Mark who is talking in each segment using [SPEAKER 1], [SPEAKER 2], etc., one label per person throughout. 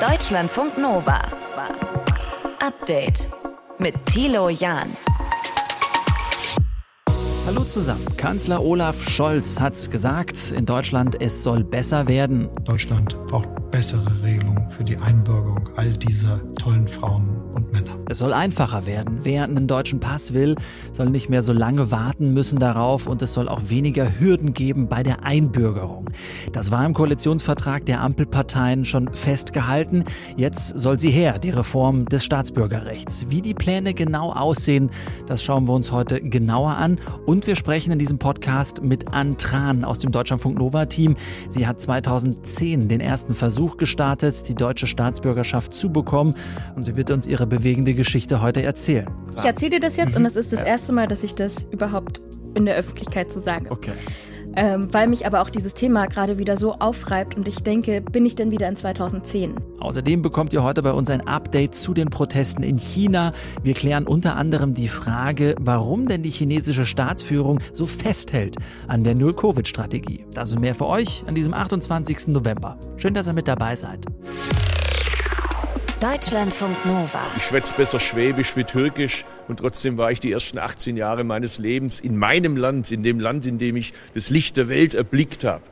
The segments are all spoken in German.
[SPEAKER 1] Deutschlandfunk Nova. Update mit Thilo Jahn.
[SPEAKER 2] Hallo zusammen. Kanzler Olaf Scholz hat gesagt, in Deutschland es soll besser werden.
[SPEAKER 3] Deutschland braucht bessere Regelungen für die Einbürgerung all dieser tollen Frauen und Männer.
[SPEAKER 2] Es soll einfacher werden. Wer einen deutschen Pass will, soll nicht mehr so lange warten müssen darauf und es soll auch weniger Hürden geben bei der Einbürgerung. Das war im Koalitionsvertrag der Ampelparteien schon festgehalten. Jetzt soll sie her, die Reform des Staatsbürgerrechts. Wie die Pläne genau aussehen, das schauen wir uns heute genauer an. Und wir sprechen in diesem Podcast mit Ann Tran aus dem Deutschlandfunk Nova Team. Sie hat 2010 den ersten Versuch gestartet, die deutsche Staatsbürgerschaft zu bekommen. Und sie wird uns ihre bewegende Geschichte heute erzählen.
[SPEAKER 4] Ich erzähle dir das jetzt und es ist das erste Mal, dass ich das überhaupt in der Öffentlichkeit so sage.
[SPEAKER 2] Okay.
[SPEAKER 4] Ähm, weil mich aber auch dieses Thema gerade wieder so aufreibt und ich denke, bin ich denn wieder in 2010?
[SPEAKER 2] Außerdem bekommt ihr heute bei uns ein Update zu den Protesten in China. Wir klären unter anderem die Frage, warum denn die chinesische Staatsführung so festhält an der Null-Covid-Strategie. Und mehr für euch an diesem 28. November. Schön, dass ihr mit dabei seid.
[SPEAKER 1] Deutschlandfunk Nova.
[SPEAKER 5] Ich schwätze besser Schwäbisch wie Türkisch und trotzdem war ich die ersten 18 Jahre meines Lebens in meinem Land, in dem Land, in dem ich das Licht der Welt erblickt habe.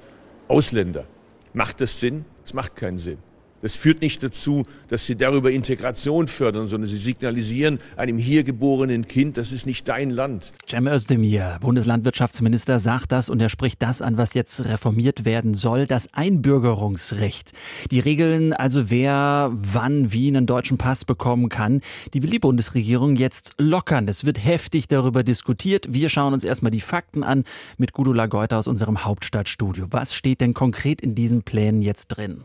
[SPEAKER 5] Ausländer. Macht das Sinn? Es macht keinen Sinn. Das führt nicht dazu, dass sie darüber Integration fördern, sondern sie signalisieren einem hier geborenen Kind, das ist nicht dein Land.
[SPEAKER 2] Cem Özdemir, Bundeslandwirtschaftsminister, sagt das und er spricht das an, was jetzt reformiert werden soll, das Einbürgerungsrecht. Die Regeln also, wer wann wie einen deutschen Pass bekommen kann, die will die Bundesregierung jetzt lockern. Es wird heftig darüber diskutiert. Wir schauen uns erstmal die Fakten an mit Gudula Geuter aus unserem Hauptstadtstudio. Was steht denn konkret in diesen Plänen jetzt drin?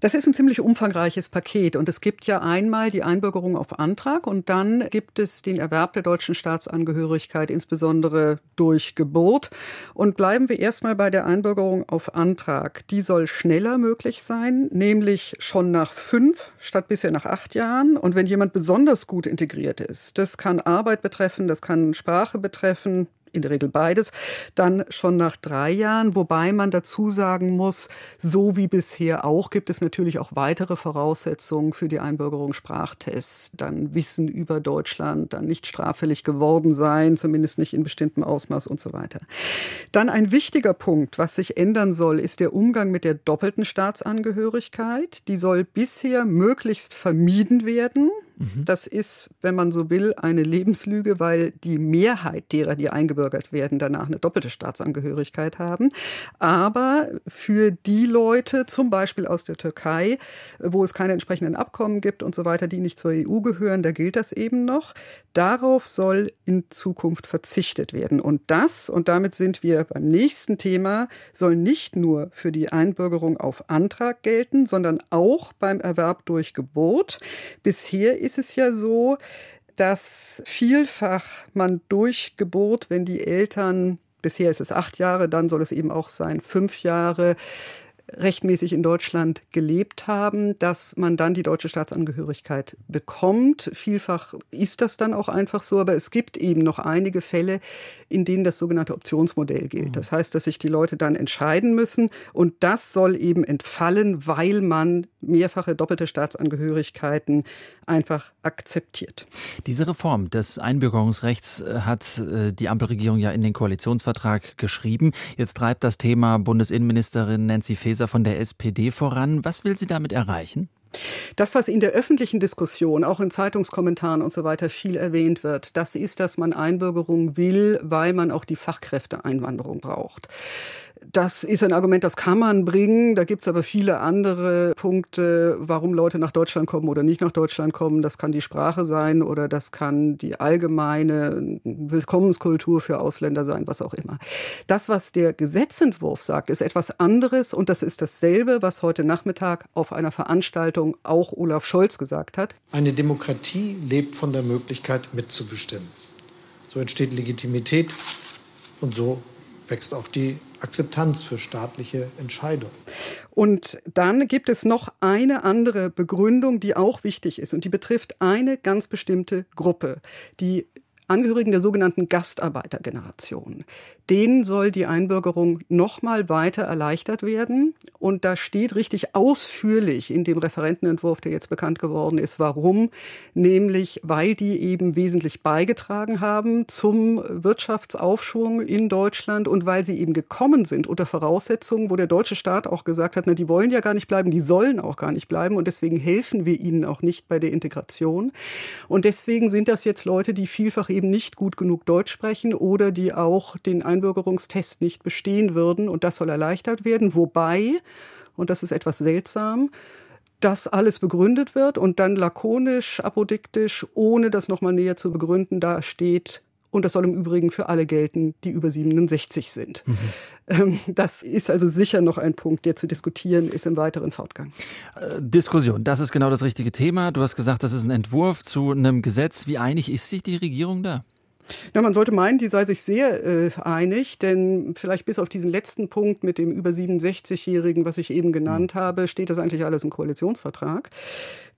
[SPEAKER 6] Das ist ein ziemlich umfangreiches Paket und es gibt ja einmal die Einbürgerung auf Antrag und dann gibt es den Erwerb der deutschen Staatsangehörigkeit, insbesondere durch Geburt. Und bleiben wir erstmal bei der Einbürgerung auf Antrag. Die soll schneller möglich sein, nämlich schon nach fünf statt bisher nach acht Jahren. Und wenn jemand besonders gut integriert ist, das kann Arbeit betreffen, das kann Sprache betreffen, in der Regel beides, dann schon nach drei Jahren, wobei man dazu sagen muss, so wie bisher auch, gibt es natürlich auch weitere Voraussetzungen für die Einbürgerung Sprachtests, dann Wissen über Deutschland, dann nicht straffällig geworden sein, zumindest nicht in bestimmtem Ausmaß und so weiter. Dann ein wichtiger Punkt, was sich ändern soll, ist der Umgang mit der doppelten Staatsangehörigkeit. Die soll bisher möglichst vermieden werden. Mhm. Das ist, wenn man so will, eine Lebenslüge, weil die Mehrheit derer, die eingebürgert werden, danach eine doppelte Staatsangehörigkeit haben. Aber für die Leute, zum Beispiel aus der Türkei, wo es keine entsprechenden Abkommen gibt und so weiter, die nicht zur EU gehören, da gilt das eben noch. Darauf soll in Zukunft verzichtet werden. Und das, und damit sind wir beim nächsten Thema, soll nicht nur für die Einbürgerung auf Antrag gelten, sondern auch beim Erwerb durch Geburt. Bisher ist es ja so, dass vielfach man durch Geburt, wenn die Eltern, bisher ist es acht Jahre, dann soll es eben auch sein, fünf Jahre, rechtmäßig in Deutschland gelebt haben, dass man dann die deutsche Staatsangehörigkeit bekommt. Vielfach ist das dann auch einfach so, aber es gibt eben noch einige Fälle, in denen das sogenannte Optionsmodell gilt. Das heißt, dass sich die Leute dann entscheiden müssen und das soll eben entfallen, weil man mehrfache doppelte Staatsangehörigkeiten einfach akzeptiert.
[SPEAKER 2] Diese Reform des Einbürgerungsrechts äh, hat äh, die Ampelregierung ja in den Koalitionsvertrag geschrieben. Jetzt treibt das Thema Bundesinnenministerin Nancy Faeser von der SPD voran. Was will sie damit erreichen?
[SPEAKER 6] Das, was in der öffentlichen Diskussion, auch in Zeitungskommentaren und so weiter viel erwähnt wird, das ist, dass man Einbürgerung will, weil man auch die Fachkräfteeinwanderung braucht. Das ist ein Argument, das kann man bringen. Da gibt es aber viele andere Punkte, warum Leute nach Deutschland kommen oder nicht nach Deutschland kommen. Das kann die Sprache sein oder das kann die allgemeine Willkommenskultur für Ausländer sein, was auch immer. Das, was der Gesetzentwurf sagt, ist etwas anderes und das ist dasselbe, was heute Nachmittag auf einer Veranstaltung auch Olaf Scholz gesagt hat.
[SPEAKER 3] Eine Demokratie lebt von der Möglichkeit mitzubestimmen. So entsteht Legitimität und so wächst auch die Akzeptanz für staatliche Entscheidungen.
[SPEAKER 6] Und dann gibt es noch eine andere Begründung, die auch wichtig ist und die betrifft eine ganz bestimmte Gruppe, die Angehörigen der sogenannten Gastarbeitergeneration. Denen soll die Einbürgerung nochmal weiter erleichtert werden. Und da steht richtig ausführlich in dem Referentenentwurf, der jetzt bekannt geworden ist, warum. Nämlich, weil die eben wesentlich beigetragen haben zum Wirtschaftsaufschwung in Deutschland und weil sie eben gekommen sind unter Voraussetzungen, wo der deutsche Staat auch gesagt hat, na, die wollen ja gar nicht bleiben, die sollen auch gar nicht bleiben und deswegen helfen wir ihnen auch nicht bei der Integration. Und deswegen sind das jetzt Leute, die vielfach eben nicht gut genug Deutsch sprechen oder die auch den Einbürgerungstest nicht bestehen würden. Und das soll erleichtert werden. Wobei, und das ist etwas seltsam, das alles begründet wird und dann lakonisch, apodiktisch, ohne das nochmal näher zu begründen, da steht, und das soll im Übrigen für alle gelten, die über 67 sind. Mhm. Ähm, das ist also sicher noch ein Punkt, der zu diskutieren ist im weiteren Fortgang.
[SPEAKER 2] Äh, Diskussion, das ist genau das richtige Thema. Du hast gesagt, das ist ein Entwurf zu einem Gesetz. Wie einig ist sich die Regierung da?
[SPEAKER 6] Ja, man sollte meinen, die sei sich sehr äh, einig, denn vielleicht bis auf diesen letzten Punkt mit dem über 67-Jährigen, was ich eben genannt mhm. habe, steht das eigentlich alles im Koalitionsvertrag.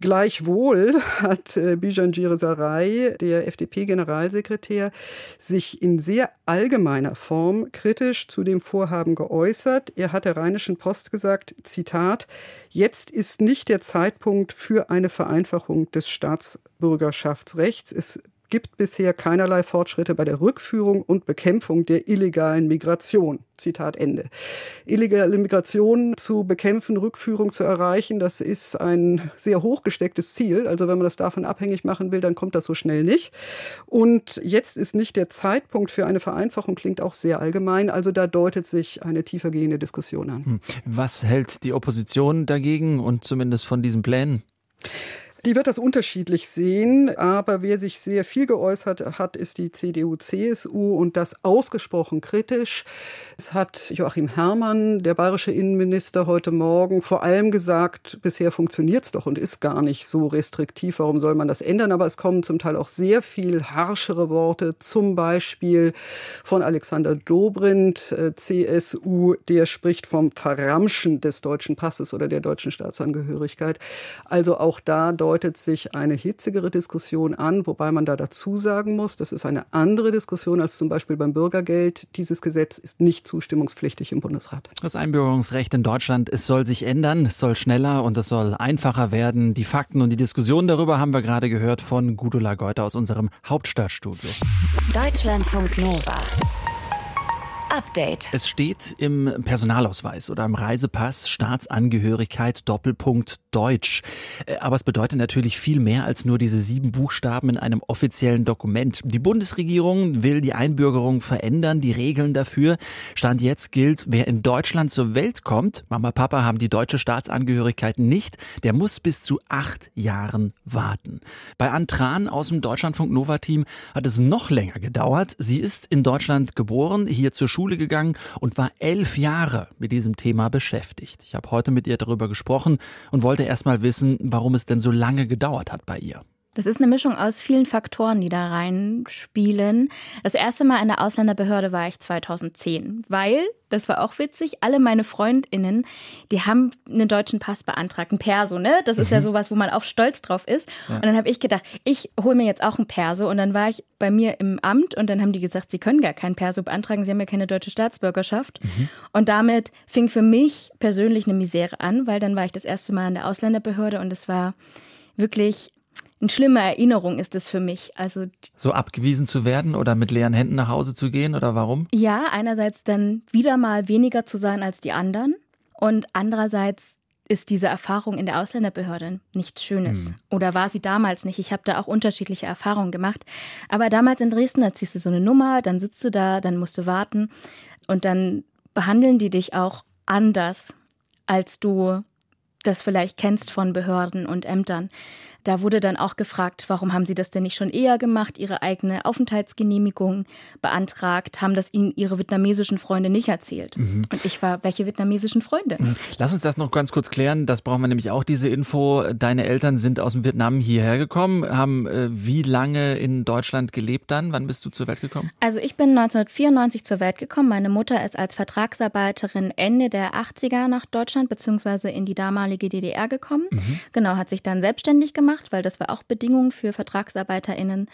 [SPEAKER 6] Gleichwohl hat äh, Bijan Giresaray, der FDP-Generalsekretär, sich in sehr allgemeiner Form kritisch zu dem Vorhaben geäußert. Er hat der Rheinischen Post gesagt, Zitat, jetzt ist nicht der Zeitpunkt für eine Vereinfachung des Staatsbürgerschaftsrechts. Es gibt bisher keinerlei Fortschritte bei der Rückführung und Bekämpfung der illegalen Migration. Zitat Ende. Illegale Migration zu bekämpfen, Rückführung zu erreichen, das ist ein sehr hochgestecktes Ziel. Also wenn man das davon abhängig machen will, dann kommt das so schnell nicht. Und jetzt ist nicht der Zeitpunkt für eine Vereinfachung, klingt auch sehr allgemein. Also da deutet sich eine tiefergehende Diskussion an. Hm.
[SPEAKER 2] Was hält die Opposition dagegen und zumindest von diesen Plänen?
[SPEAKER 6] Die wird das unterschiedlich sehen, aber wer sich sehr viel geäußert hat, ist die CDU-CSU und das ausgesprochen kritisch. Es hat Joachim Herrmann, der bayerische Innenminister, heute Morgen vor allem gesagt, bisher funktioniert es doch und ist gar nicht so restriktiv. Warum soll man das ändern? Aber es kommen zum Teil auch sehr viel harschere Worte, zum Beispiel von Alexander Dobrindt, äh, CSU, der spricht vom Verramschen des deutschen Passes oder der deutschen Staatsangehörigkeit. Also auch da deutet sich eine hitzigere Diskussion an, wobei man da dazu sagen muss, das ist eine andere Diskussion als zum Beispiel beim Bürgergeld. Dieses Gesetz ist nicht zustimmungspflichtig im Bundesrat.
[SPEAKER 2] Das Einbürgerungsrecht in Deutschland, es soll sich ändern, es soll schneller und es soll einfacher werden. Die Fakten und die Diskussion darüber haben wir gerade gehört von Gudula Geuter aus unserem Hauptstadtstudio.
[SPEAKER 1] Deutschlandfunk Nova. Update.
[SPEAKER 2] Es steht im Personalausweis oder im Reisepass Staatsangehörigkeit Doppelpunkt Deutsch. Äh, aber es bedeutet natürlich viel mehr als nur diese sieben Buchstaben in einem offiziellen Dokument. Die Bundesregierung will die Einbürgerung verändern, die Regeln dafür. Stand jetzt gilt, wer in Deutschland zur Welt kommt, Mama, Papa haben die deutsche Staatsangehörigkeit nicht, der muss bis zu acht Jahren warten. Bei Antran aus dem Deutschlandfunk Nova Team hat es noch länger gedauert. Sie ist in Deutschland geboren, hier zur Schule Schule gegangen und war elf Jahre mit diesem Thema beschäftigt. Ich habe heute mit ihr darüber gesprochen und wollte erst mal wissen, warum es denn so lange gedauert hat bei ihr.
[SPEAKER 4] Das ist eine Mischung aus vielen Faktoren, die da reinspielen. Das erste Mal in der Ausländerbehörde war ich 2010, weil, das war auch witzig, alle meine FreundInnen, die haben einen deutschen Pass beantragt, ein Perso, ne? Das ist mhm. ja sowas, wo man auch stolz drauf ist. Ja. Und dann habe ich gedacht, ich hole mir jetzt auch ein Perso. Und dann war ich bei mir im Amt und dann haben die gesagt, sie können gar kein Perso beantragen, sie haben ja keine deutsche Staatsbürgerschaft. Mhm. Und damit fing für mich persönlich eine Misere an, weil dann war ich das erste Mal in der Ausländerbehörde und es war wirklich eine schlimme Erinnerung ist es für mich. Also
[SPEAKER 2] so abgewiesen zu werden oder mit leeren Händen nach Hause zu gehen oder warum?
[SPEAKER 4] Ja, einerseits dann wieder mal weniger zu sein als die anderen und andererseits ist diese Erfahrung in der Ausländerbehörde nichts Schönes. Hm. Oder war sie damals nicht? Ich habe da auch unterschiedliche Erfahrungen gemacht. Aber damals in Dresden, da ziehst du so eine Nummer, dann sitzt du da, dann musst du warten und dann behandeln die dich auch anders, als du das vielleicht kennst von Behörden und Ämtern. Da wurde dann auch gefragt, warum haben Sie das denn nicht schon eher gemacht, Ihre eigene Aufenthaltsgenehmigung beantragt, haben das Ihnen Ihre vietnamesischen Freunde nicht erzählt. Mhm. Und ich war, welche vietnamesischen Freunde? Mhm.
[SPEAKER 2] Lass uns das noch ganz kurz klären, das brauchen wir nämlich auch, diese Info. Deine Eltern sind aus dem Vietnam hierher gekommen, haben äh, wie lange in Deutschland gelebt dann? Wann bist du zur Welt gekommen?
[SPEAKER 4] Also ich bin 1994 zur Welt gekommen. Meine Mutter ist als Vertragsarbeiterin Ende der 80er nach Deutschland bzw. in die damalige DDR gekommen. Mhm. Genau, hat sich dann selbstständig gemacht gemacht, weil das war auch Bedingung für VertragsarbeiterInnen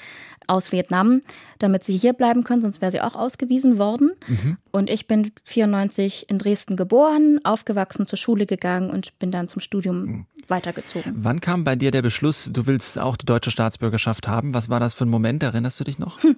[SPEAKER 4] aus Vietnam, damit sie hier bleiben können, sonst wäre sie auch ausgewiesen worden. Mhm. Und ich bin 94 in Dresden geboren, aufgewachsen, zur Schule gegangen und bin dann zum Studium mhm. weitergezogen.
[SPEAKER 2] Wann kam bei dir der Beschluss, du willst auch die deutsche Staatsbürgerschaft haben? Was war das für ein Moment? Erinnerst du dich noch? Hm.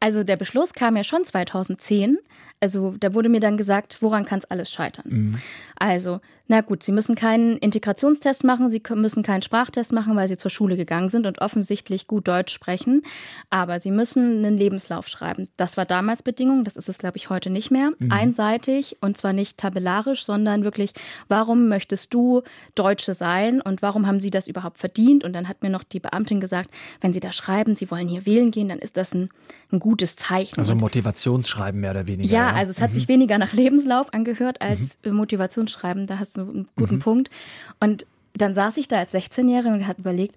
[SPEAKER 4] Also der Beschluss kam ja schon 2010. Also da wurde mir dann gesagt, woran kann es alles scheitern? Mhm. Also, na gut, Sie müssen keinen Integrationstest machen, Sie müssen keinen Sprachtest machen, weil Sie zur Schule gegangen sind und offensichtlich gut Deutsch sprechen. Aber Sie müssen einen Lebenslauf schreiben. Das war damals Bedingung, das ist es, glaube ich, heute nicht mehr. Mhm. Einseitig und zwar nicht tabellarisch, sondern wirklich, warum möchtest du Deutsche sein und warum haben Sie das überhaupt verdient? Und dann hat mir noch die Beamtin gesagt, wenn Sie da schreiben, Sie wollen hier wählen gehen, dann ist das ein, ein gutes Zeichen.
[SPEAKER 2] Also Motivationsschreiben mehr oder weniger.
[SPEAKER 4] Ja, ja? also es hat mhm. sich weniger nach Lebenslauf angehört als mhm. Motivationsschreiben. Da hast du einen guten mhm. Punkt. Und dann saß ich da als 16-Jährige und hat überlegt,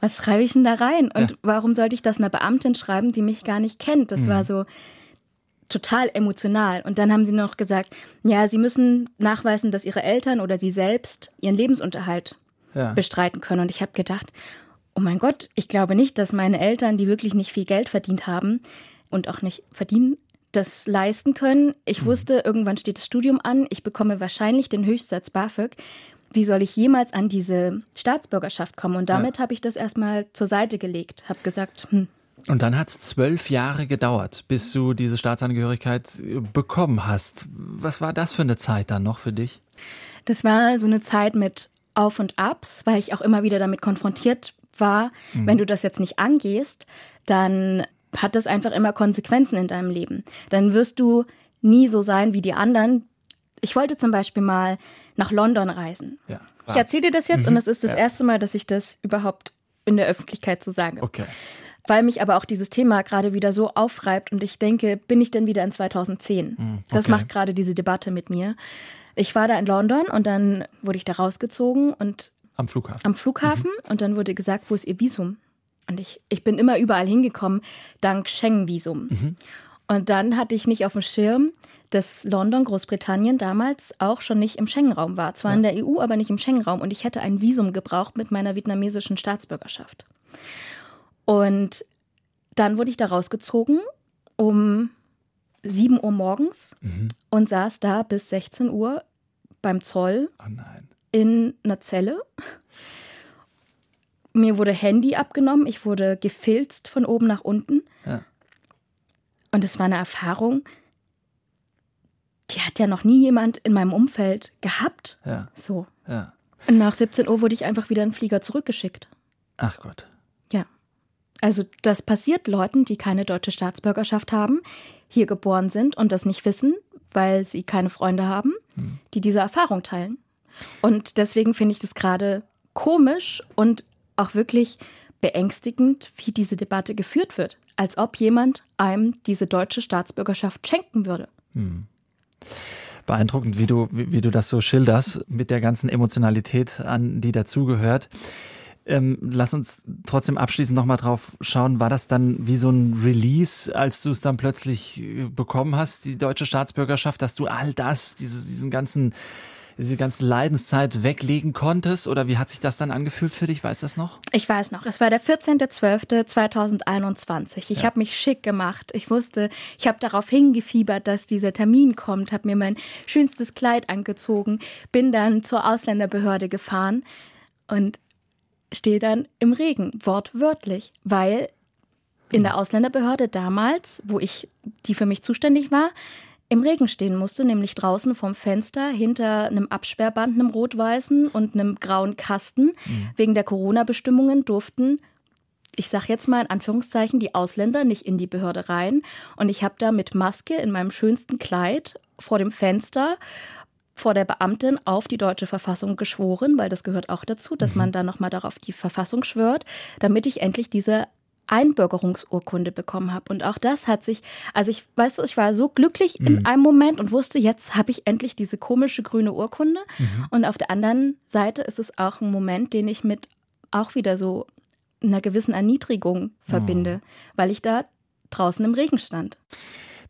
[SPEAKER 4] was schreibe ich denn da rein? Und ja. warum sollte ich das einer Beamtin schreiben, die mich gar nicht kennt? Das mhm. war so total emotional. Und dann haben sie noch gesagt, ja, sie müssen nachweisen, dass ihre Eltern oder sie selbst ihren Lebensunterhalt ja. bestreiten können. Und ich habe gedacht, oh mein Gott, ich glaube nicht, dass meine Eltern, die wirklich nicht viel Geld verdient haben und auch nicht verdienen, das leisten können. Ich mhm. wusste, irgendwann steht das Studium an, ich bekomme wahrscheinlich den Höchstsatz BAföG. Wie soll ich jemals an diese Staatsbürgerschaft kommen? Und damit ja. habe ich das erstmal zur Seite gelegt, habe gesagt, hm.
[SPEAKER 2] Und dann hat es zwölf Jahre gedauert, bis du diese Staatsangehörigkeit äh, bekommen hast. Was war das für eine Zeit dann noch für dich?
[SPEAKER 4] Das war so eine Zeit mit Auf und Abs, weil ich auch immer wieder damit konfrontiert war, mhm. wenn du das jetzt nicht angehst, dann hat das einfach immer Konsequenzen in deinem Leben. Dann wirst du nie so sein wie die anderen. Ich wollte zum Beispiel mal nach London reisen. Ja. Ich erzähle dir das jetzt mhm. und es ist das ja. erste Mal, dass ich das überhaupt in der Öffentlichkeit so sage.
[SPEAKER 2] Okay.
[SPEAKER 4] Weil mich aber auch dieses Thema gerade wieder so aufreibt und ich denke, bin ich denn wieder in 2010? Mhm. Okay. Das macht gerade diese Debatte mit mir. Ich war da in London und dann wurde ich da rausgezogen und
[SPEAKER 2] am Flughafen.
[SPEAKER 4] Am Flughafen mhm. und dann wurde gesagt, wo ist Ihr Visum? Und ich, ich bin immer überall hingekommen, dank Schengen-Visum. Mhm. Und dann hatte ich nicht auf dem Schirm, dass London, Großbritannien damals auch schon nicht im Schengen-Raum war. Zwar ja. in der EU, aber nicht im Schengen-Raum. Und ich hätte ein Visum gebraucht mit meiner vietnamesischen Staatsbürgerschaft. Und dann wurde ich da rausgezogen um 7 Uhr morgens mhm. und saß da bis 16 Uhr beim Zoll
[SPEAKER 2] oh
[SPEAKER 4] in einer Zelle mir wurde Handy abgenommen, ich wurde gefilzt von oben nach unten. Ja. Und es war eine Erfahrung, die hat ja noch nie jemand in meinem Umfeld gehabt.
[SPEAKER 2] Ja.
[SPEAKER 4] So.
[SPEAKER 2] Ja.
[SPEAKER 4] Und nach 17 Uhr wurde ich einfach wieder in den Flieger zurückgeschickt.
[SPEAKER 2] Ach Gott.
[SPEAKER 4] Ja. Also das passiert Leuten, die keine deutsche Staatsbürgerschaft haben, hier geboren sind und das nicht wissen, weil sie keine Freunde haben, hm. die diese Erfahrung teilen. Und deswegen finde ich das gerade komisch und auch wirklich beängstigend, wie diese Debatte geführt wird, als ob jemand einem diese deutsche Staatsbürgerschaft schenken würde. Hm.
[SPEAKER 2] Beeindruckend, wie du, wie, wie, du das so schilderst, mit der ganzen Emotionalität, an die dazugehört. Ähm, lass uns trotzdem abschließend nochmal drauf schauen. War das dann wie so ein Release, als du es dann plötzlich äh, bekommen hast, die deutsche Staatsbürgerschaft, dass du all das, diese, diesen ganzen diese ganze Leidenszeit weglegen konntest? Oder wie hat sich das dann angefühlt für dich? Weißt du das noch?
[SPEAKER 4] Ich weiß noch. Es war der 14.12.2021. Ich ja. habe mich schick gemacht. Ich wusste, ich habe darauf hingefiebert, dass dieser Termin kommt, habe mir mein schönstes Kleid angezogen, bin dann zur Ausländerbehörde gefahren und stehe dann im Regen, wortwörtlich, weil in der Ausländerbehörde damals, wo ich, die für mich zuständig war, im Regen stehen musste, nämlich draußen vom Fenster hinter einem Absperrband, einem rot-weißen und einem grauen Kasten. Mhm. Wegen der Corona-Bestimmungen durften ich sage jetzt mal in Anführungszeichen, die Ausländer nicht in die Behörde rein. Und ich habe da mit Maske in meinem schönsten Kleid vor dem Fenster vor der Beamtin auf die deutsche Verfassung geschworen, weil das gehört auch dazu, dass mhm. man dann nochmal darauf die Verfassung schwört, damit ich endlich diese Einbürgerungsurkunde bekommen habe. Und auch das hat sich, also ich, weißt du, ich war so glücklich mhm. in einem Moment und wusste, jetzt habe ich endlich diese komische grüne Urkunde. Mhm. Und auf der anderen Seite ist es auch ein Moment, den ich mit auch wieder so einer gewissen Erniedrigung verbinde, mhm. weil ich da draußen im Regen stand.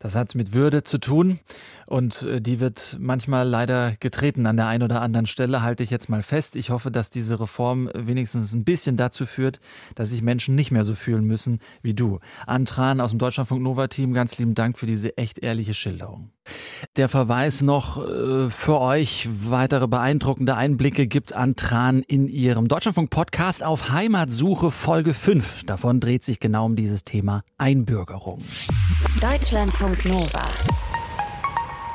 [SPEAKER 2] Das hat mit Würde zu tun und äh, die wird manchmal leider getreten an der einen oder anderen Stelle, halte ich jetzt mal fest. Ich hoffe, dass diese Reform wenigstens ein bisschen dazu führt, dass sich Menschen nicht mehr so fühlen müssen wie du. Antran aus dem Deutschlandfunk Nova Team, ganz lieben Dank für diese echt ehrliche Schilderung. Der Verweis noch äh, für euch weitere beeindruckende Einblicke gibt Antran in ihrem Deutschlandfunk Podcast auf Heimatsuche Folge 5. Davon dreht sich genau um dieses Thema Einbürgerung.
[SPEAKER 1] Deutschlandfunk Nova.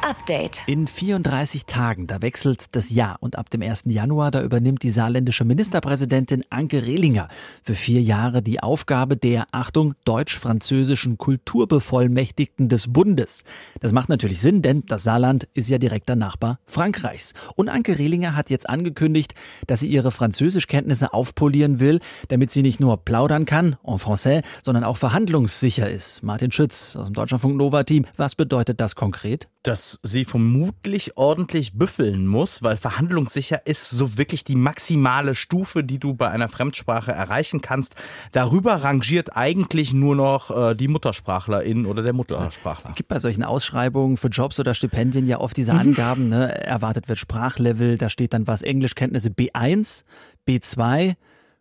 [SPEAKER 1] Update.
[SPEAKER 2] In 34 Tagen, da wechselt das Jahr und ab dem 1. Januar, da übernimmt die saarländische Ministerpräsidentin Anke Rehlinger für vier Jahre die Aufgabe der, Achtung, deutsch-französischen Kulturbevollmächtigten des Bundes. Das macht natürlich Sinn, denn das Saarland ist ja direkter Nachbar Frankreichs. Und Anke Rehlinger hat jetzt angekündigt, dass sie ihre Französischkenntnisse aufpolieren will, damit sie nicht nur plaudern kann, en français, sondern auch verhandlungssicher ist. Martin Schütz aus dem Deutschlandfunk Nova Team, was bedeutet das konkret?
[SPEAKER 7] Dass sie vermutlich ordentlich büffeln muss, weil verhandlungssicher ist so wirklich die maximale Stufe, die du bei einer Fremdsprache erreichen kannst. Darüber rangiert eigentlich nur noch äh, die Muttersprachlerin oder der Muttersprachler.
[SPEAKER 2] Es gibt bei solchen Ausschreibungen für Jobs oder Stipendien ja oft diese Angaben, ne? erwartet wird Sprachlevel, da steht dann was Englischkenntnisse B1, B2,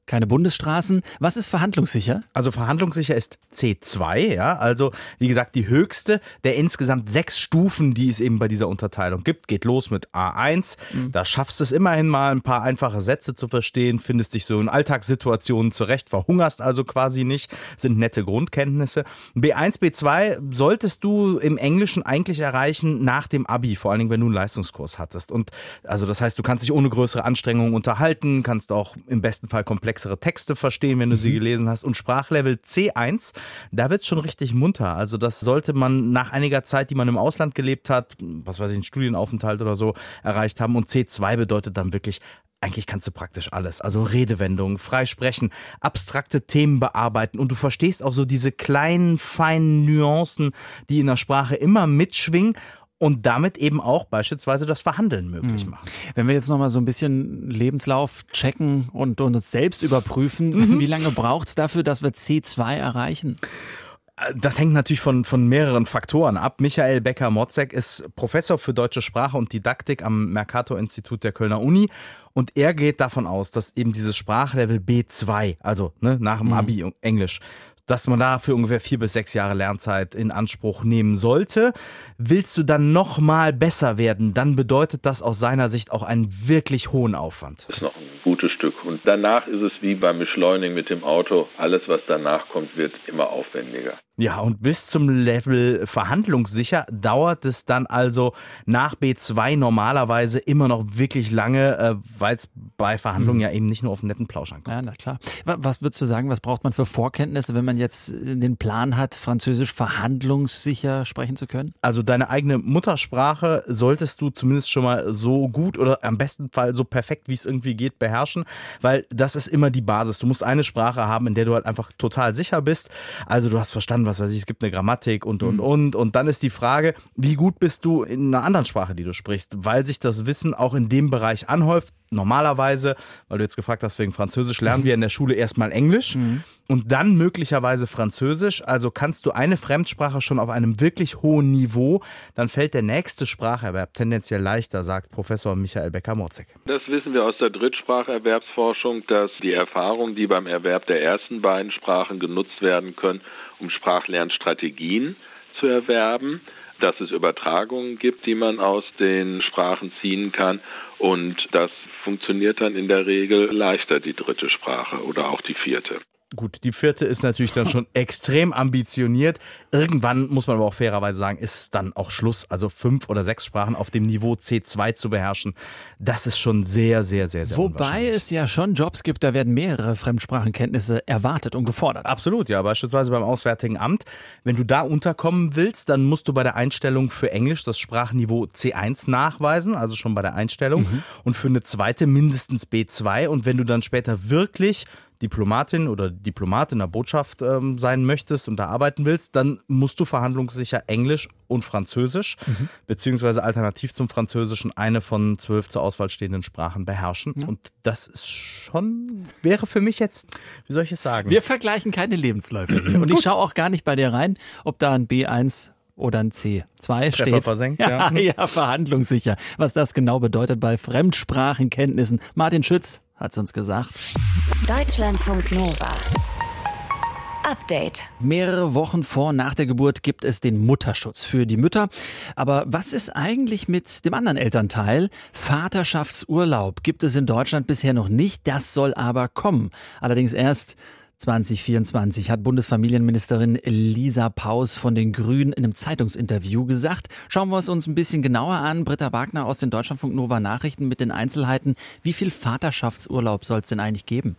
[SPEAKER 2] keine Bundesstraßen. Was ist verhandlungssicher?
[SPEAKER 7] Also verhandlungssicher ist C2, ja. Also wie gesagt, die höchste der insgesamt sechs Stufen, die es eben bei dieser Unterteilung gibt. Geht los mit A1. Mhm. Da schaffst du es immerhin mal, ein paar einfache Sätze zu verstehen, findest dich so in Alltagssituationen zurecht, verhungerst also quasi nicht, sind nette Grundkenntnisse. B1, B2 solltest du im Englischen eigentlich erreichen nach dem Abi, vor allen Dingen, wenn du einen Leistungskurs hattest. Und also das heißt, du kannst dich ohne größere Anstrengungen unterhalten, kannst auch im besten Fall komplex komplexere Texte verstehen, wenn du sie mhm. gelesen hast. Und Sprachlevel C1, da wird es schon richtig munter. Also das sollte man nach einiger Zeit, die man im Ausland gelebt hat, was weiß ich, einen Studienaufenthalt oder so, erreicht haben. Und C2 bedeutet dann wirklich eigentlich kannst du praktisch alles. Also Redewendungen, frei sprechen, abstrakte Themen bearbeiten und du verstehst auch so diese kleinen, feinen Nuancen, die in der Sprache immer mitschwingen und damit eben auch beispielsweise das Verhandeln möglich hm. machen.
[SPEAKER 2] Wenn wir jetzt nochmal so ein bisschen Lebenslauf checken und, und uns selbst überprüfen, mhm. wie lange braucht es dafür, dass wir C2 erreichen?
[SPEAKER 7] Das hängt natürlich von, von mehreren Faktoren ab. Michael Becker-Motzek ist Professor für deutsche Sprache und Didaktik am Mercator-Institut der Kölner Uni und er geht davon aus, dass eben dieses Sprachlevel B2, also ne, nach dem mhm. Abi Englisch, dass man da für ungefähr vier bis sechs Jahre Lernzeit in Anspruch nehmen sollte. Willst du dann noch mal besser werden, dann bedeutet das aus seiner Sicht auch einen wirklich hohen Aufwand.
[SPEAKER 8] Das ist noch ein gutes Stück. Und danach ist es wie beim Beschleunigen mit dem Auto. Alles, was danach kommt, wird immer aufwendiger.
[SPEAKER 7] Ja, und bis zum Level verhandlungssicher dauert es dann also nach B2 normalerweise immer noch wirklich lange, äh, weil es bei Verhandlungen mhm. ja eben nicht nur auf einen netten Plausch ankommt.
[SPEAKER 2] Ja, na klar. Was würdest du sagen, was braucht man für Vorkenntnisse, wenn man jetzt den Plan hat, Französisch verhandlungssicher sprechen zu können?
[SPEAKER 7] Also deine eigene Muttersprache solltest du zumindest schon mal so gut oder am besten Fall so perfekt, wie es irgendwie geht, beherrschen, weil das ist immer die Basis. Du musst eine Sprache haben, in der du halt einfach total sicher bist. Also du hast verstanden, was weiß ich, es gibt eine Grammatik und, und, mhm. und. Und dann ist die Frage, wie gut bist du in einer anderen Sprache, die du sprichst, weil sich das Wissen auch in dem Bereich anhäuft. Normalerweise, weil du jetzt gefragt hast wegen Französisch, lernen wir in der Schule erstmal Englisch mhm. und dann möglicherweise Französisch. Also kannst du eine Fremdsprache schon auf einem wirklich hohen Niveau, dann fällt der nächste Spracherwerb tendenziell leichter, sagt Professor Michael Becker-Morzek.
[SPEAKER 8] Das wissen wir aus der Drittspracherwerbsforschung, dass die Erfahrungen, die beim Erwerb der ersten beiden Sprachen genutzt werden können, um Sprachlernstrategien zu erwerben, dass es Übertragungen gibt, die man aus den Sprachen ziehen kann und das funktioniert dann in der Regel leichter, die dritte Sprache oder auch die vierte.
[SPEAKER 7] Gut, die vierte ist natürlich dann schon extrem ambitioniert. Irgendwann muss man aber auch fairerweise sagen, ist dann auch Schluss. Also fünf oder sechs Sprachen auf dem Niveau C2 zu beherrschen, das ist schon sehr, sehr, sehr, sehr
[SPEAKER 2] Wobei es ja schon Jobs gibt, da werden mehrere Fremdsprachenkenntnisse erwartet und gefordert.
[SPEAKER 7] Absolut, ja. Beispielsweise beim Auswärtigen Amt. Wenn du da unterkommen willst, dann musst du bei der Einstellung für Englisch das Sprachniveau C1 nachweisen, also schon bei der Einstellung. Mhm. Und für eine zweite mindestens B2. Und wenn du dann später wirklich Diplomatin oder Diplomat in der Botschaft ähm, sein möchtest und da arbeiten willst, dann musst du verhandlungssicher Englisch und Französisch, mhm. beziehungsweise alternativ zum Französischen eine von zwölf zur Auswahl stehenden Sprachen beherrschen. Ja. Und das ist schon, wäre für mich jetzt, wie soll ich es sagen?
[SPEAKER 2] Wir vergleichen keine Lebensläufe hier. Und ich schaue auch gar nicht bei dir rein, ob da ein B1 oder ein C2
[SPEAKER 7] Treffer
[SPEAKER 2] steht.
[SPEAKER 7] versenkt,
[SPEAKER 2] ja.
[SPEAKER 7] ja.
[SPEAKER 2] ja, verhandlungssicher. Was das genau bedeutet bei Fremdsprachenkenntnissen. Martin Schütz hat's uns gesagt.
[SPEAKER 1] Deutschlandfunk Nova. Update.
[SPEAKER 2] Mehrere Wochen vor und nach der Geburt gibt es den Mutterschutz für die Mütter. Aber was ist eigentlich mit dem anderen Elternteil? Vaterschaftsurlaub gibt es in Deutschland bisher noch nicht. Das soll aber kommen. Allerdings erst 2024 hat Bundesfamilienministerin Lisa Paus von den Grünen in einem Zeitungsinterview gesagt. Schauen wir es uns ein bisschen genauer an. Britta Wagner aus den Deutschlandfunk Nova Nachrichten mit den Einzelheiten. Wie viel Vaterschaftsurlaub soll es denn eigentlich geben?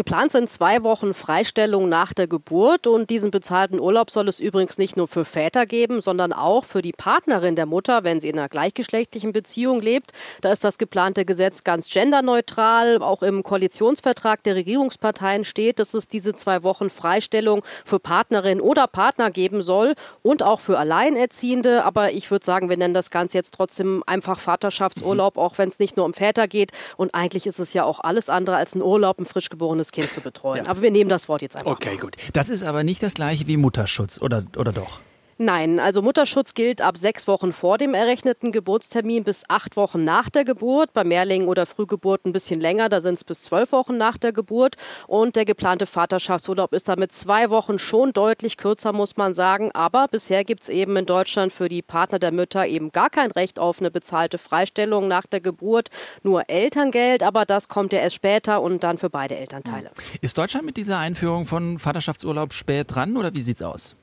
[SPEAKER 9] Geplant sind zwei Wochen Freistellung nach der Geburt und diesen bezahlten Urlaub soll es übrigens nicht nur für Väter geben, sondern auch für die Partnerin der Mutter, wenn sie in einer gleichgeschlechtlichen Beziehung lebt. Da ist das geplante Gesetz ganz genderneutral. Auch im Koalitionsvertrag der Regierungsparteien steht, dass es diese zwei Wochen Freistellung für Partnerin oder Partner geben soll und auch für Alleinerziehende. Aber ich würde sagen, wir nennen das Ganze jetzt trotzdem einfach Vaterschaftsurlaub, auch wenn es nicht nur um Väter geht. Und eigentlich ist es ja auch alles andere als ein Urlaub, ein frisch geborenes Kind zu betreuen. Aber wir nehmen das Wort jetzt einfach.
[SPEAKER 2] Okay, gut. Das ist aber nicht das gleiche wie Mutterschutz, oder, oder doch?
[SPEAKER 9] Nein, also Mutterschutz gilt ab sechs Wochen vor dem errechneten Geburtstermin bis acht Wochen nach der Geburt. Bei Mehrlingen oder Frühgeburt ein bisschen länger, da sind es bis zwölf Wochen nach der Geburt. Und der geplante Vaterschaftsurlaub ist damit zwei Wochen schon deutlich kürzer, muss man sagen. Aber bisher gibt es eben in Deutschland für die Partner der Mütter eben gar kein Recht auf eine bezahlte Freistellung nach der Geburt, nur Elterngeld. Aber das kommt ja erst später und dann für beide Elternteile.
[SPEAKER 2] Ist Deutschland mit dieser Einführung von Vaterschaftsurlaub spät dran oder wie sieht's aus?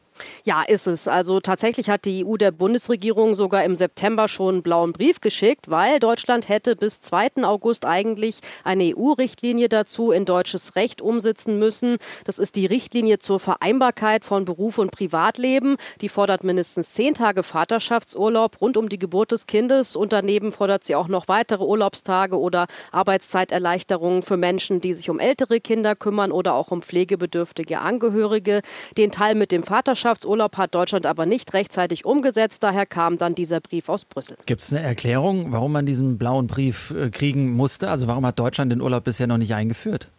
[SPEAKER 9] Ja, ist es. Also tatsächlich hat die EU der Bundesregierung sogar im September schon einen blauen Brief geschickt, weil Deutschland hätte bis 2. August eigentlich eine EU-Richtlinie dazu in deutsches Recht umsetzen müssen. Das ist die Richtlinie zur Vereinbarkeit von Beruf und Privatleben. Die fordert mindestens zehn Tage Vaterschaftsurlaub rund um die Geburt des Kindes und daneben fordert sie auch noch weitere Urlaubstage oder Arbeitszeiterleichterungen für Menschen, die sich um ältere Kinder kümmern oder auch um pflegebedürftige Angehörige. Den Teil mit dem Vaterschaftsurlaub hat Deutschland aber nicht rechtzeitig umgesetzt. Daher kam dann dieser Brief aus Brüssel.
[SPEAKER 2] Gibt es eine Erklärung, warum man diesen blauen Brief äh, kriegen musste? Also warum hat Deutschland den Urlaub bisher noch nicht eingeführt?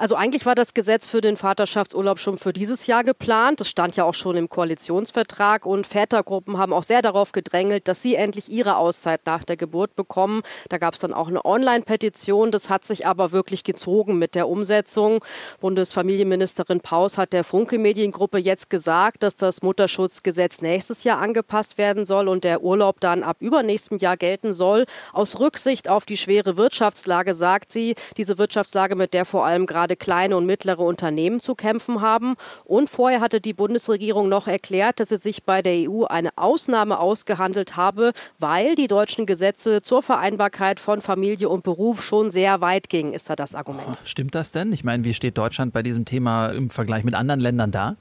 [SPEAKER 9] Also eigentlich war das Gesetz für den Vaterschaftsurlaub schon für dieses Jahr geplant. Das stand ja auch schon im Koalitionsvertrag und Vätergruppen haben auch sehr darauf gedrängelt, dass sie endlich ihre Auszeit nach der Geburt bekommen. Da gab es dann auch eine Online-Petition. Das hat sich aber wirklich gezogen mit der Umsetzung. Bundesfamilienministerin Paus hat der Funke Mediengruppe jetzt gesagt, dass das Mutterschutzgesetz nächstes Jahr angepasst werden soll und der Urlaub dann ab übernächstem Jahr gelten soll. Aus Rücksicht auf die schwere Wirtschaftslage sagt sie, diese Wirtschaftslage, mit der vor allem gerade kleine und mittlere Unternehmen zu kämpfen haben. Und vorher hatte die Bundesregierung noch erklärt, dass sie sich bei der EU eine Ausnahme ausgehandelt habe, weil die deutschen Gesetze zur Vereinbarkeit von Familie und Beruf schon sehr weit gingen, ist da das Argument.
[SPEAKER 2] Stimmt das denn? Ich meine, wie steht Deutschland bei diesem Thema im Vergleich mit anderen Ländern da?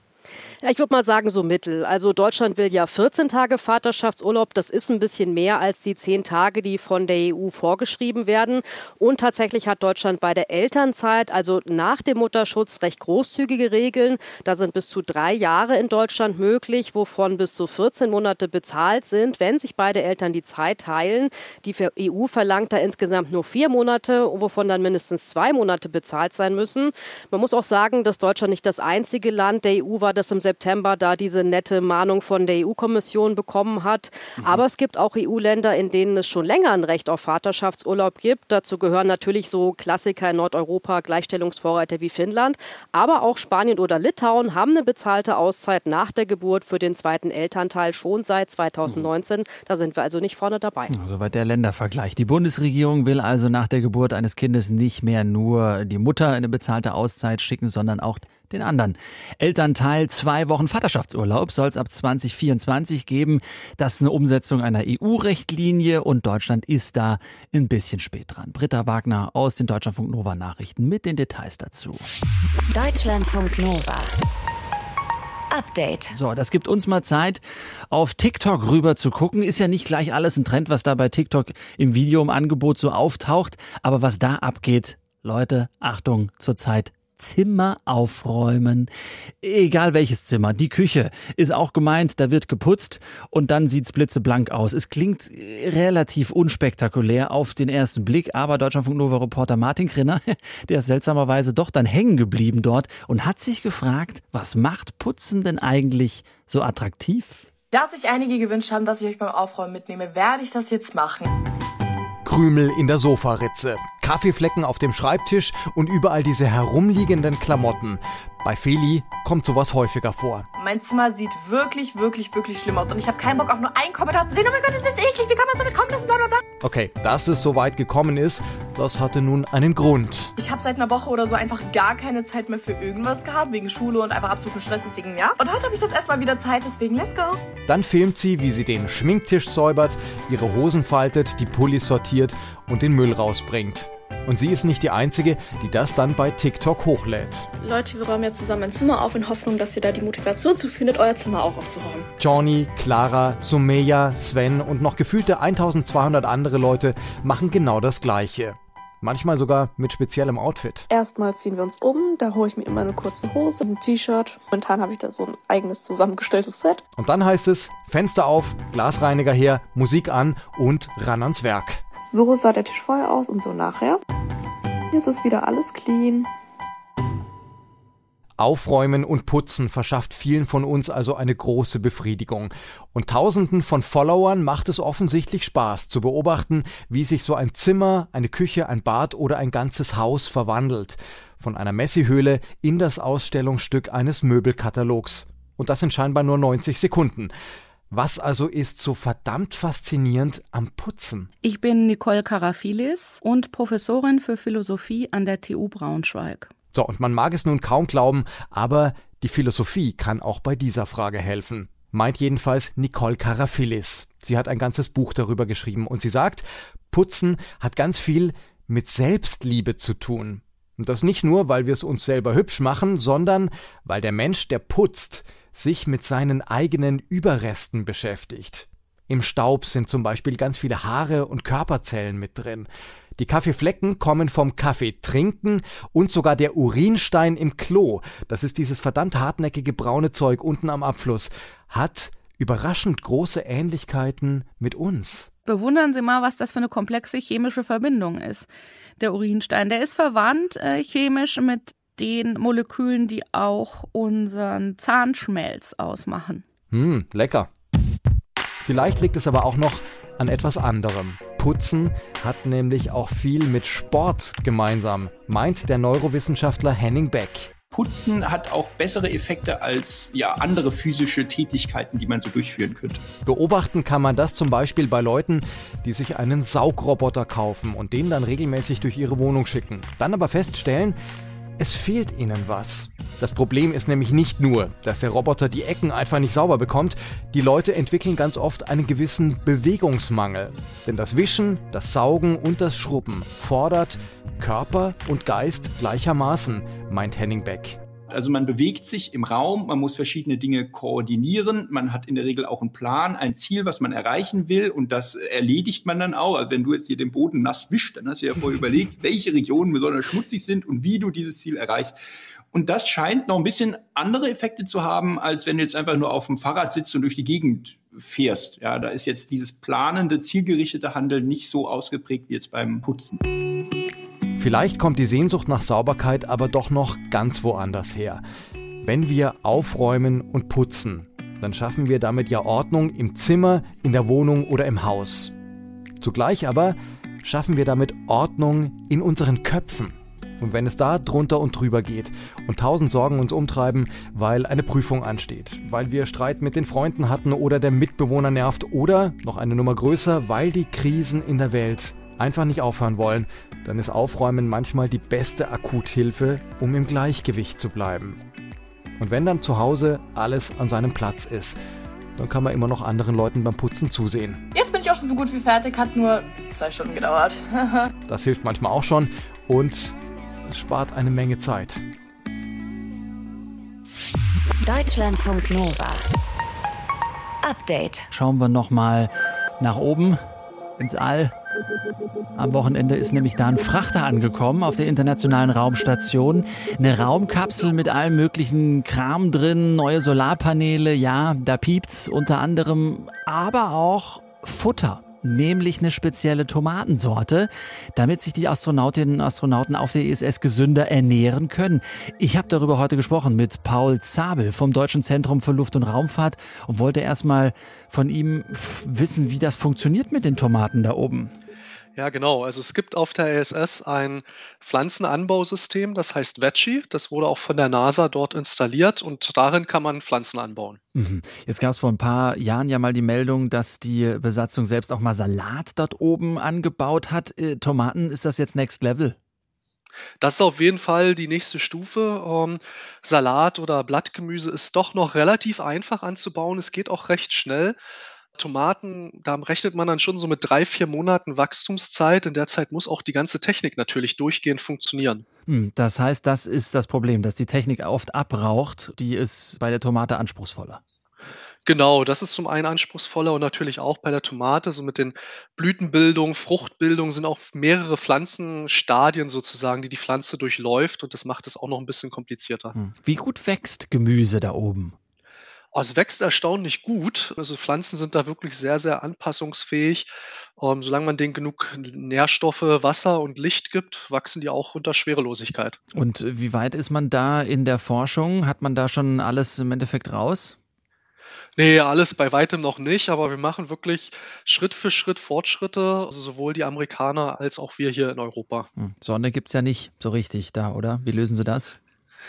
[SPEAKER 9] Ja, ich würde mal sagen, so mittel. Also Deutschland will ja 14 Tage Vaterschaftsurlaub. Das ist ein bisschen mehr als die 10 Tage, die von der EU vorgeschrieben werden. Und tatsächlich hat Deutschland bei der Elternzeit, also nach dem Mutterschutz, recht großzügige Regeln. Da sind bis zu drei Jahre in Deutschland möglich, wovon bis zu 14 Monate bezahlt sind, wenn sich beide Eltern die Zeit teilen. Die EU verlangt da insgesamt nur vier Monate, wovon dann mindestens zwei Monate bezahlt sein müssen. Man muss auch sagen, dass Deutschland nicht das einzige Land der EU war, das im September da diese nette Mahnung von der EU-Kommission bekommen hat. Mhm. Aber es gibt auch EU-Länder, in denen es schon länger ein Recht auf Vaterschaftsurlaub gibt. Dazu gehören natürlich so Klassiker in Nordeuropa, Gleichstellungsvorreiter wie Finnland. Aber auch Spanien oder Litauen haben eine bezahlte Auszeit nach der Geburt für den zweiten Elternteil schon seit 2019. Mhm. Da sind wir also nicht vorne dabei.
[SPEAKER 2] Soweit der Ländervergleich. Die Bundesregierung will also nach der Geburt eines Kindes nicht mehr nur die Mutter eine bezahlte Auszeit schicken, sondern auch den anderen. Elternteil zwei Wochen Vaterschaftsurlaub soll es ab 2024 geben. Das ist eine Umsetzung einer EU-Rechtlinie und Deutschland ist da ein bisschen spät dran. Britta Wagner aus den Deutschlandfunk Nova Nachrichten mit den Details dazu.
[SPEAKER 1] Deutschlandfunk Nova. Update.
[SPEAKER 2] So, das gibt uns mal Zeit, auf TikTok rüber zu gucken. Ist ja nicht gleich alles ein Trend, was da bei TikTok im Video im Angebot so auftaucht. Aber was da abgeht, Leute, Achtung, zurzeit Zimmer aufräumen. Egal welches Zimmer. Die Küche ist auch gemeint, da wird geputzt und dann sieht's blitzeblank aus. Es klingt relativ unspektakulär auf den ersten Blick, aber Deutschlandfunk Nova Reporter Martin Krinner, der ist seltsamerweise doch dann hängen geblieben dort und hat sich gefragt, was macht Putzen denn eigentlich so attraktiv?
[SPEAKER 10] dass sich einige gewünscht haben, dass ich euch beim Aufräumen mitnehme, werde ich das jetzt machen.
[SPEAKER 11] Krümel in der Sofaritze, Kaffeeflecken auf dem Schreibtisch und überall diese herumliegenden Klamotten. Bei Feli kommt sowas häufiger vor.
[SPEAKER 10] Mein Zimmer sieht wirklich, wirklich, wirklich schlimm aus und ich habe keinen Bock, auch nur einen Kommentar zu sehen. Oh mein Gott, das ist eklig, wie kann man damit kommen bla bla bla.
[SPEAKER 11] Okay, dass es so weit gekommen ist, das hatte nun einen Grund.
[SPEAKER 10] Ich habe seit einer Woche oder so einfach gar keine Zeit mehr für irgendwas gehabt, wegen Schule und einfach absoluten Stress, deswegen ja. Und heute habe ich das erstmal wieder Zeit, deswegen let's go.
[SPEAKER 11] Dann filmt sie, wie sie den Schminktisch säubert, ihre Hosen faltet, die Pullis sortiert und den Müll rausbringt. Und sie ist nicht die Einzige, die das dann bei TikTok hochlädt.
[SPEAKER 12] Leute, wir räumen ja zusammen ein Zimmer auf in Hoffnung, dass ihr da die Motivation zu findet, euer Zimmer auch aufzuräumen.
[SPEAKER 11] Johnny, Clara, Sumeya, Sven und noch gefühlte 1200 andere Leute machen genau das Gleiche. Manchmal sogar mit speziellem Outfit.
[SPEAKER 12] Erstmal ziehen wir uns um, da hole ich mir immer eine kurze Hose, ein T-Shirt. Momentan habe ich da so ein eigenes zusammengestelltes Set.
[SPEAKER 11] Und dann heißt es, Fenster auf, Glasreiniger her, Musik an und ran ans Werk.
[SPEAKER 12] So sah der Tisch vorher aus und so nachher. Jetzt ist wieder alles clean.
[SPEAKER 11] Aufräumen und Putzen verschafft vielen von uns also eine große Befriedigung. Und Tausenden von Followern macht es offensichtlich Spaß zu beobachten, wie sich so ein Zimmer, eine Küche, ein Bad oder ein ganzes Haus verwandelt. Von einer Messihöhle in das Ausstellungsstück eines Möbelkatalogs. Und das in scheinbar nur 90 Sekunden. Was also ist so verdammt faszinierend am Putzen?
[SPEAKER 13] Ich bin Nicole Karafilis und Professorin für Philosophie an der TU Braunschweig.
[SPEAKER 11] So, und man mag es nun kaum glauben, aber die Philosophie kann auch bei dieser Frage helfen. Meint jedenfalls Nicole Karafilis. Sie hat ein ganzes Buch darüber geschrieben und sie sagt, Putzen hat ganz viel mit Selbstliebe zu tun. Und das nicht nur, weil wir es uns selber hübsch machen, sondern weil der Mensch, der putzt, sich mit seinen eigenen Überresten beschäftigt. Im Staub sind zum Beispiel ganz viele Haare und Körperzellen mit drin. Die Kaffeeflecken kommen vom Kaffee trinken und sogar der Urinstein im Klo, das ist dieses verdammt hartnäckige braune Zeug unten am Abfluss, hat überraschend große Ähnlichkeiten mit uns.
[SPEAKER 13] Bewundern Sie mal, was das für eine komplexe chemische Verbindung ist. Der Urinstein, der ist verwandt äh, chemisch mit den Molekülen, die auch unseren Zahnschmelz ausmachen.
[SPEAKER 11] Hm, lecker. Vielleicht liegt es aber auch noch an etwas anderem. Putzen hat nämlich auch viel mit Sport gemeinsam, meint der Neurowissenschaftler Henning Beck.
[SPEAKER 14] Putzen hat auch bessere Effekte als ja, andere physische Tätigkeiten, die man so durchführen könnte.
[SPEAKER 11] Beobachten kann man das zum Beispiel bei Leuten, die sich einen Saugroboter kaufen und den dann regelmäßig durch ihre Wohnung schicken. Dann aber feststellen, es fehlt ihnen was. Das Problem ist nämlich nicht nur, dass der Roboter die Ecken einfach nicht sauber bekommt, die Leute entwickeln ganz oft einen gewissen Bewegungsmangel. Denn das Wischen, das Saugen und das Schrubben fordert Körper und Geist gleichermaßen, meint Henning Beck.
[SPEAKER 14] Also man bewegt sich im Raum, man muss verschiedene Dinge koordinieren, man hat in der Regel auch einen Plan, ein Ziel, was man erreichen will und das erledigt man dann auch. Also wenn du jetzt hier den Boden nass wischst, dann hast du ja vorher überlegt, welche Regionen besonders schmutzig sind und wie du dieses Ziel erreichst. Und das scheint noch ein bisschen andere Effekte zu haben, als wenn du jetzt einfach nur auf dem Fahrrad sitzt und durch die Gegend fährst. Ja, da ist jetzt dieses planende, zielgerichtete Handeln nicht so ausgeprägt wie jetzt beim Putzen.
[SPEAKER 11] Vielleicht kommt die Sehnsucht nach Sauberkeit aber doch noch ganz woanders her. Wenn wir aufräumen und putzen, dann schaffen wir damit ja Ordnung im Zimmer, in der Wohnung oder im Haus. Zugleich aber schaffen wir damit Ordnung in unseren Köpfen. Und wenn es da drunter und drüber geht und tausend Sorgen uns umtreiben, weil eine Prüfung ansteht, weil wir Streit mit den Freunden hatten oder der Mitbewohner nervt oder, noch eine Nummer größer, weil die Krisen in der Welt einfach nicht aufhören wollen, dann ist Aufräumen manchmal die beste Akuthilfe, um im Gleichgewicht zu bleiben. Und wenn dann zu Hause alles an seinem Platz ist, dann kann man immer noch anderen Leuten beim Putzen zusehen.
[SPEAKER 10] Jetzt bin ich auch schon so gut wie fertig, hat nur zwei Stunden gedauert.
[SPEAKER 11] das hilft manchmal auch schon und es spart eine Menge Zeit.
[SPEAKER 1] Deutschlandfunk Nova. Update.
[SPEAKER 2] Schauen wir nochmal nach oben ins All. Am Wochenende ist nämlich da ein Frachter angekommen auf der internationalen Raumstation. Eine Raumkapsel mit allem möglichen Kram drin, neue Solarpaneele, ja, da piept's unter anderem, aber auch Futter. nämlich eine spezielle Tomatensorte, damit sich die Astronautinnen und Astronauten auf der ISS gesünder ernähren können. Ich habe darüber heute gesprochen mit Paul Zabel vom Deutschen Zentrum für Luft- und Raumfahrt und wollte erstmal von ihm wissen, wie das funktioniert mit den Tomaten da oben.
[SPEAKER 15] Ja, genau. Also es gibt auf der ISS ein Pflanzenanbausystem, das heißt Veggie. Das wurde auch von der NASA dort installiert und darin kann man Pflanzen anbauen.
[SPEAKER 2] Mhm. Jetzt gab es vor ein paar Jahren ja mal die Meldung, dass die Besatzung selbst auch mal Salat dort oben angebaut hat. Äh, Tomaten, ist das jetzt Next Level?
[SPEAKER 15] Das ist auf jeden Fall die nächste Stufe. Ähm, Salat oder Blattgemüse ist doch noch relativ einfach anzubauen. Es geht auch recht schnell. Tomaten, da rechnet man dann schon so mit drei, vier Monaten Wachstumszeit. In der Zeit muss auch die ganze Technik natürlich durchgehend funktionieren.
[SPEAKER 2] Hm, das heißt, das ist das Problem, dass die Technik oft abraucht. Die ist bei der Tomate anspruchsvoller.
[SPEAKER 15] Genau, das ist zum einen anspruchsvoller und natürlich auch bei der Tomate, so mit den Blütenbildung, Fruchtbildung sind auch mehrere Pflanzenstadien sozusagen, die die Pflanze durchläuft und das macht es auch noch ein bisschen komplizierter.
[SPEAKER 2] Hm. Wie gut wächst Gemüse da oben?
[SPEAKER 15] Oh, es wächst erstaunlich gut. Also Pflanzen sind da wirklich sehr, sehr anpassungsfähig. Ähm, solange man denen genug Nährstoffe, Wasser und Licht gibt, wachsen die auch unter Schwerelosigkeit.
[SPEAKER 2] Und wie weit ist man da in der Forschung? Hat man da schon alles im Endeffekt raus?
[SPEAKER 15] Nee, alles bei weitem noch nicht, aber wir machen wirklich Schritt für Schritt Fortschritte, also sowohl die Amerikaner als auch wir hier in Europa.
[SPEAKER 2] Hm. Sonne gibt es ja nicht so richtig da, oder? Wie lösen Sie das?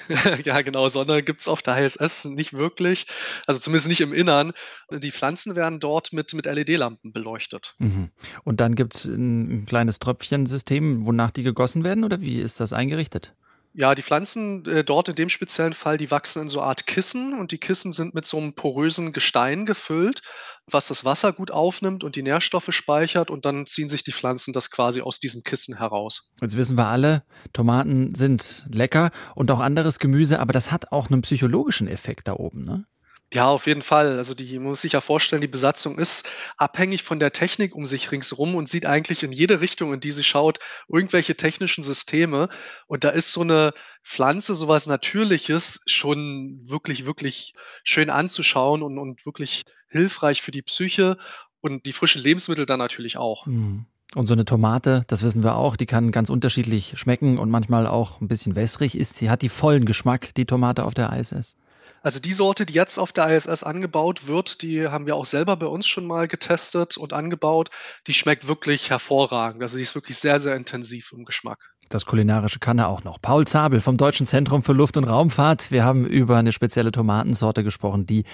[SPEAKER 15] ja, genau. Sonne gibt es auf der ISS nicht wirklich. Also zumindest nicht im Innern. Die Pflanzen werden dort mit, mit LED-Lampen beleuchtet.
[SPEAKER 2] Mhm. Und dann gibt es ein, ein kleines Tröpfchensystem, wonach die gegossen werden oder wie ist das eingerichtet?
[SPEAKER 15] Ja, die Pflanzen äh, dort in dem speziellen Fall, die wachsen in so Art Kissen und die Kissen sind mit so einem porösen Gestein gefüllt, was das Wasser gut aufnimmt und die Nährstoffe speichert und dann ziehen sich die Pflanzen das quasi aus diesem Kissen heraus.
[SPEAKER 2] Jetzt wissen wir alle, Tomaten sind lecker und auch anderes Gemüse, aber das hat auch einen psychologischen Effekt da oben, ne?
[SPEAKER 15] Ja, auf jeden Fall. Also die man muss sich ja vorstellen, die Besatzung ist abhängig von der Technik um sich ringsherum und sieht eigentlich in jede Richtung, in die sie schaut, irgendwelche technischen Systeme. Und da ist so eine Pflanze, sowas Natürliches, schon wirklich, wirklich schön anzuschauen und, und wirklich hilfreich für die Psyche und die frischen Lebensmittel dann natürlich auch.
[SPEAKER 2] Mhm. Und so eine Tomate, das wissen wir auch, die kann ganz unterschiedlich schmecken und manchmal auch ein bisschen wässrig ist. Sie hat die vollen Geschmack, die Tomate auf der ISS.
[SPEAKER 15] Also die Sorte, die jetzt auf der ISS angebaut wird, die haben wir auch selber bei uns schon mal getestet und angebaut. Die schmeckt wirklich hervorragend. Also die ist wirklich sehr, sehr intensiv im Geschmack.
[SPEAKER 2] Das Kulinarische kann er auch noch. Paul Zabel vom Deutschen Zentrum für Luft- und Raumfahrt. Wir haben über eine spezielle Tomatensorte gesprochen, die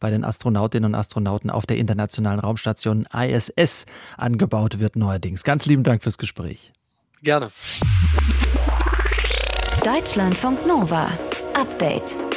[SPEAKER 2] bei den Astronautinnen und Astronauten auf der Internationalen Raumstation ISS angebaut wird neuerdings. Ganz lieben Dank fürs Gespräch.
[SPEAKER 15] Gerne.
[SPEAKER 1] Deutschlandfunk Nova. Update.